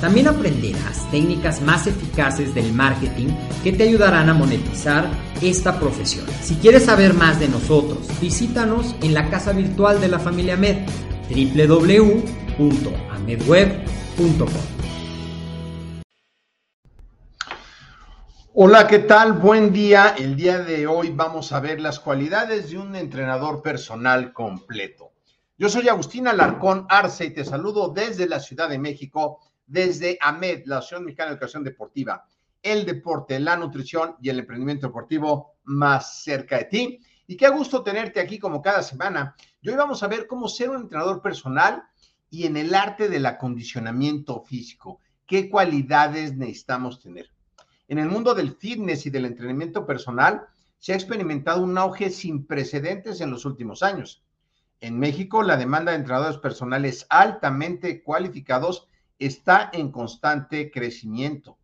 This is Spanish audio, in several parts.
También aprenderás técnicas más eficaces del marketing que te ayudarán a monetizar esta profesión. Si quieres saber más de nosotros, visítanos en la casa virtual de la familia Med, www.amedweb.com. Hola, ¿qué tal? Buen día. El día de hoy vamos a ver las cualidades de un entrenador personal completo. Yo soy Agustín Alarcón Arce y te saludo desde la Ciudad de México, desde AMED, la Asociación Mexicana de Educación Deportiva. El deporte, la nutrición y el emprendimiento deportivo más cerca de ti. Y qué gusto tenerte aquí como cada semana. Y hoy vamos a ver cómo ser un entrenador personal y en el arte del acondicionamiento físico. ¿Qué cualidades necesitamos tener? En el mundo del fitness y del entrenamiento personal se ha experimentado un auge sin precedentes en los últimos años. En México, la demanda de entrenadores personales altamente cualificados está en constante crecimiento.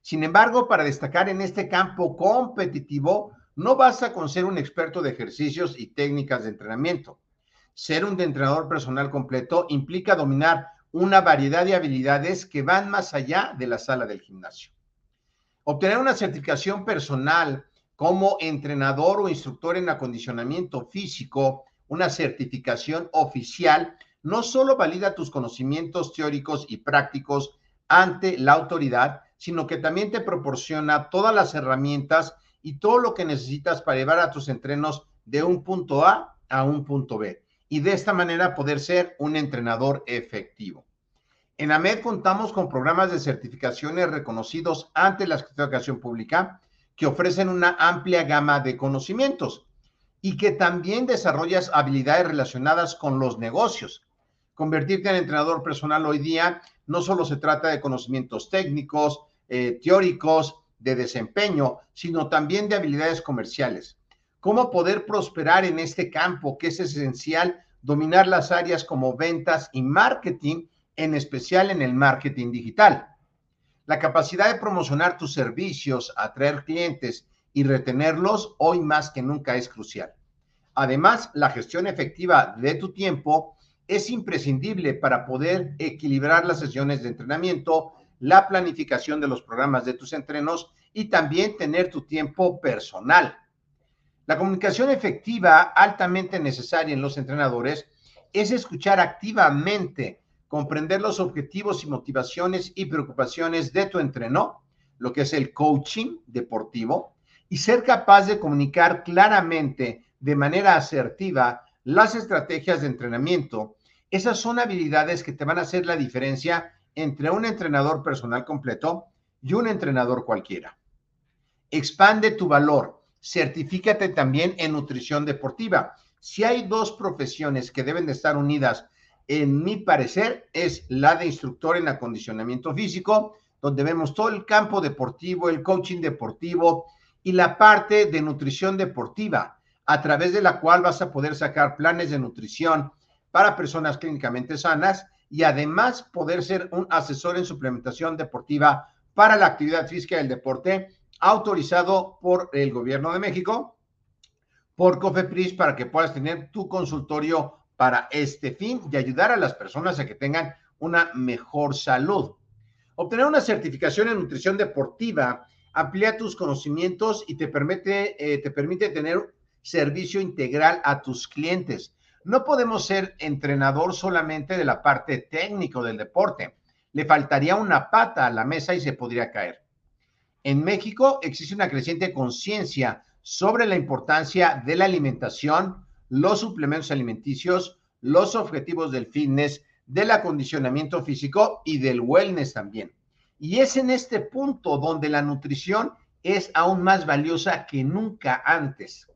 Sin embargo, para destacar en este campo competitivo, no basta con ser un experto de ejercicios y técnicas de entrenamiento. Ser un entrenador personal completo implica dominar una variedad de habilidades que van más allá de la sala del gimnasio. Obtener una certificación personal como entrenador o instructor en acondicionamiento físico, una certificación oficial, no solo valida tus conocimientos teóricos y prácticos ante la autoridad, sino que también te proporciona todas las herramientas y todo lo que necesitas para llevar a tus entrenos de un punto A a un punto B y de esta manera poder ser un entrenador efectivo. En AMED contamos con programas de certificaciones reconocidos ante la Educación Pública que ofrecen una amplia gama de conocimientos y que también desarrollas habilidades relacionadas con los negocios. Convertirte en entrenador personal hoy día no solo se trata de conocimientos técnicos, eh, teóricos, de desempeño, sino también de habilidades comerciales. Cómo poder prosperar en este campo que es esencial dominar las áreas como ventas y marketing en especial en el marketing digital. La capacidad de promocionar tus servicios, atraer clientes y retenerlos hoy más que nunca es crucial. Además, la gestión efectiva de tu tiempo es imprescindible para poder equilibrar las sesiones de entrenamiento, la planificación de los programas de tus entrenos y también tener tu tiempo personal. La comunicación efectiva, altamente necesaria en los entrenadores, es escuchar activamente comprender los objetivos y motivaciones y preocupaciones de tu entreno, lo que es el coaching deportivo, y ser capaz de comunicar claramente, de manera asertiva, las estrategias de entrenamiento. Esas son habilidades que te van a hacer la diferencia entre un entrenador personal completo y un entrenador cualquiera. Expande tu valor. Certifícate también en nutrición deportiva. Si hay dos profesiones que deben de estar unidas en mi parecer, es la de instructor en acondicionamiento físico, donde vemos todo el campo deportivo, el coaching deportivo y la parte de nutrición deportiva, a través de la cual vas a poder sacar planes de nutrición para personas clínicamente sanas y además poder ser un asesor en suplementación deportiva para la actividad física y el deporte autorizado por el gobierno de México, por COFEPRIS, para que puedas tener tu consultorio para este fin y ayudar a las personas a que tengan una mejor salud. Obtener una certificación en nutrición deportiva amplía tus conocimientos y te permite, eh, te permite tener servicio integral a tus clientes. No podemos ser entrenador solamente de la parte técnica del deporte. Le faltaría una pata a la mesa y se podría caer. En México existe una creciente conciencia sobre la importancia de la alimentación, los suplementos alimenticios, los objetivos del fitness, del acondicionamiento físico y del wellness también. Y es en este punto donde la nutrición es aún más valiosa que nunca antes.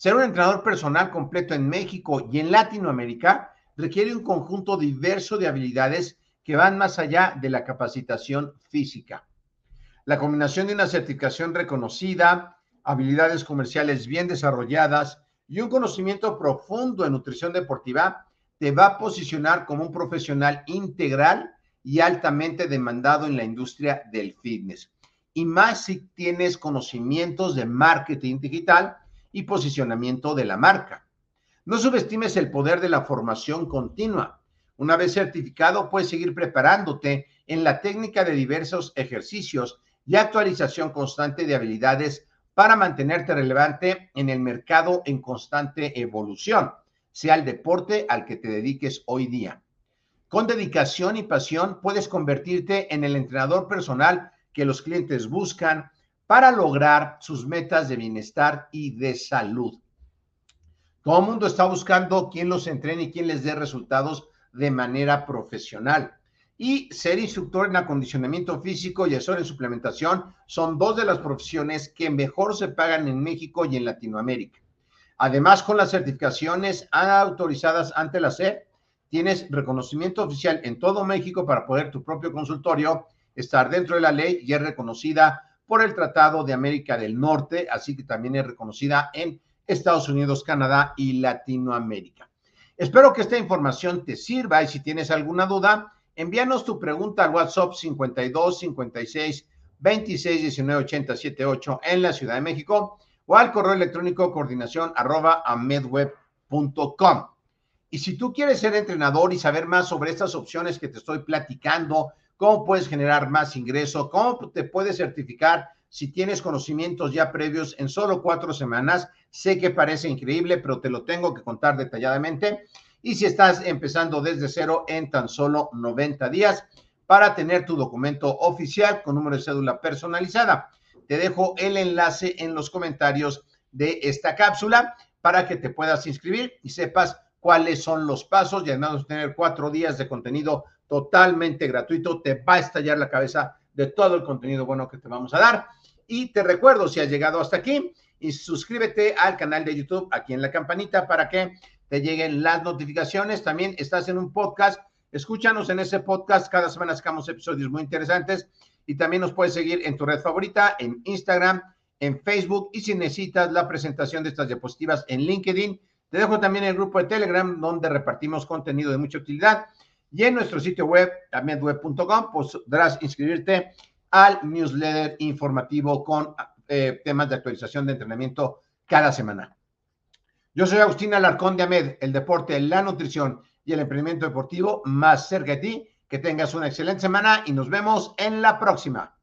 Ser un entrenador personal completo en México y en Latinoamérica requiere un conjunto diverso de habilidades que van más allá de la capacitación física. La combinación de una certificación reconocida, habilidades comerciales bien desarrolladas y un conocimiento profundo en nutrición deportiva te va a posicionar como un profesional integral y altamente demandado en la industria del fitness. Y más si tienes conocimientos de marketing digital y posicionamiento de la marca. No subestimes el poder de la formación continua. Una vez certificado, puedes seguir preparándote en la técnica de diversos ejercicios y actualización constante de habilidades para mantenerte relevante en el mercado en constante evolución, sea el deporte al que te dediques hoy día. Con dedicación y pasión puedes convertirte en el entrenador personal que los clientes buscan para lograr sus metas de bienestar y de salud. Todo el mundo está buscando quién los entrene y quién les dé resultados de manera profesional y ser instructor en acondicionamiento físico y asesor en suplementación son dos de las profesiones que mejor se pagan en México y en Latinoamérica. Además, con las certificaciones autorizadas ante la SEP, tienes reconocimiento oficial en todo México para poder tu propio consultorio estar dentro de la ley y es reconocida por el Tratado de América del Norte, así que también es reconocida en Estados Unidos, Canadá y Latinoamérica. Espero que esta información te sirva y si tienes alguna duda, envíanos tu pregunta al WhatsApp 52 56 26 19 80 78 en la Ciudad de México o al correo electrónico coordinación arroba amedweb.com. Y si tú quieres ser entrenador y saber más sobre estas opciones que te estoy platicando, cómo puedes generar más ingreso, cómo te puedes certificar si tienes conocimientos ya previos en solo cuatro semanas, sé que parece increíble, pero te lo tengo que contar detalladamente. Y si estás empezando desde cero en tan solo 90 días para tener tu documento oficial con número de cédula personalizada. Te dejo el enlace en los comentarios de esta cápsula para que te puedas inscribir y sepas cuáles son los pasos y además de tener cuatro días de contenido totalmente gratuito. Te va a estallar la cabeza de todo el contenido bueno que te vamos a dar. Y te recuerdo, si has llegado hasta aquí, y suscríbete al canal de YouTube aquí en la campanita para que te lleguen las notificaciones. También estás en un podcast. Escúchanos en ese podcast. Cada semana sacamos episodios muy interesantes. Y también nos puedes seguir en tu red favorita, en Instagram, en Facebook. Y si necesitas la presentación de estas diapositivas en LinkedIn, te dejo también el grupo de Telegram, donde repartimos contenido de mucha utilidad. Y en nuestro sitio web, también.web.com, podrás inscribirte al newsletter informativo con eh, temas de actualización de entrenamiento cada semana. Yo soy Agustín Alarcón de Amed, el deporte, la nutrición y el emprendimiento deportivo más cerca de ti. Que tengas una excelente semana y nos vemos en la próxima.